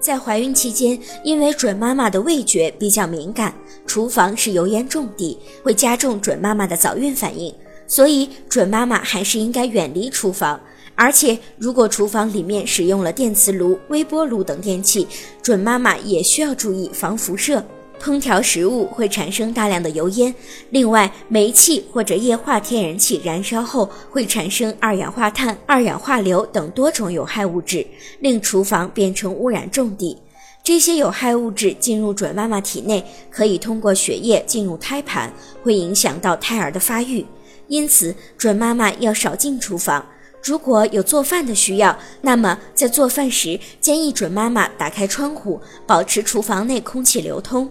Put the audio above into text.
在怀孕期间，因为准妈妈的味觉比较敏感，厨房是油烟重地，会加重准妈妈的早孕反应，所以准妈妈还是应该远离厨房。而且，如果厨房里面使用了电磁炉、微波炉等电器，准妈妈也需要注意防辐射。烹调食物会产生大量的油烟，另外，煤气或者液化天然气燃烧后会产生二氧化碳、二氧化硫等多种有害物质，令厨房变成污染重地。这些有害物质进入准妈妈体内，可以通过血液进入胎盘，会影响到胎儿的发育。因此，准妈妈要少进厨房。如果有做饭的需要，那么在做饭时，建议准妈妈打开窗户，保持厨房内空气流通。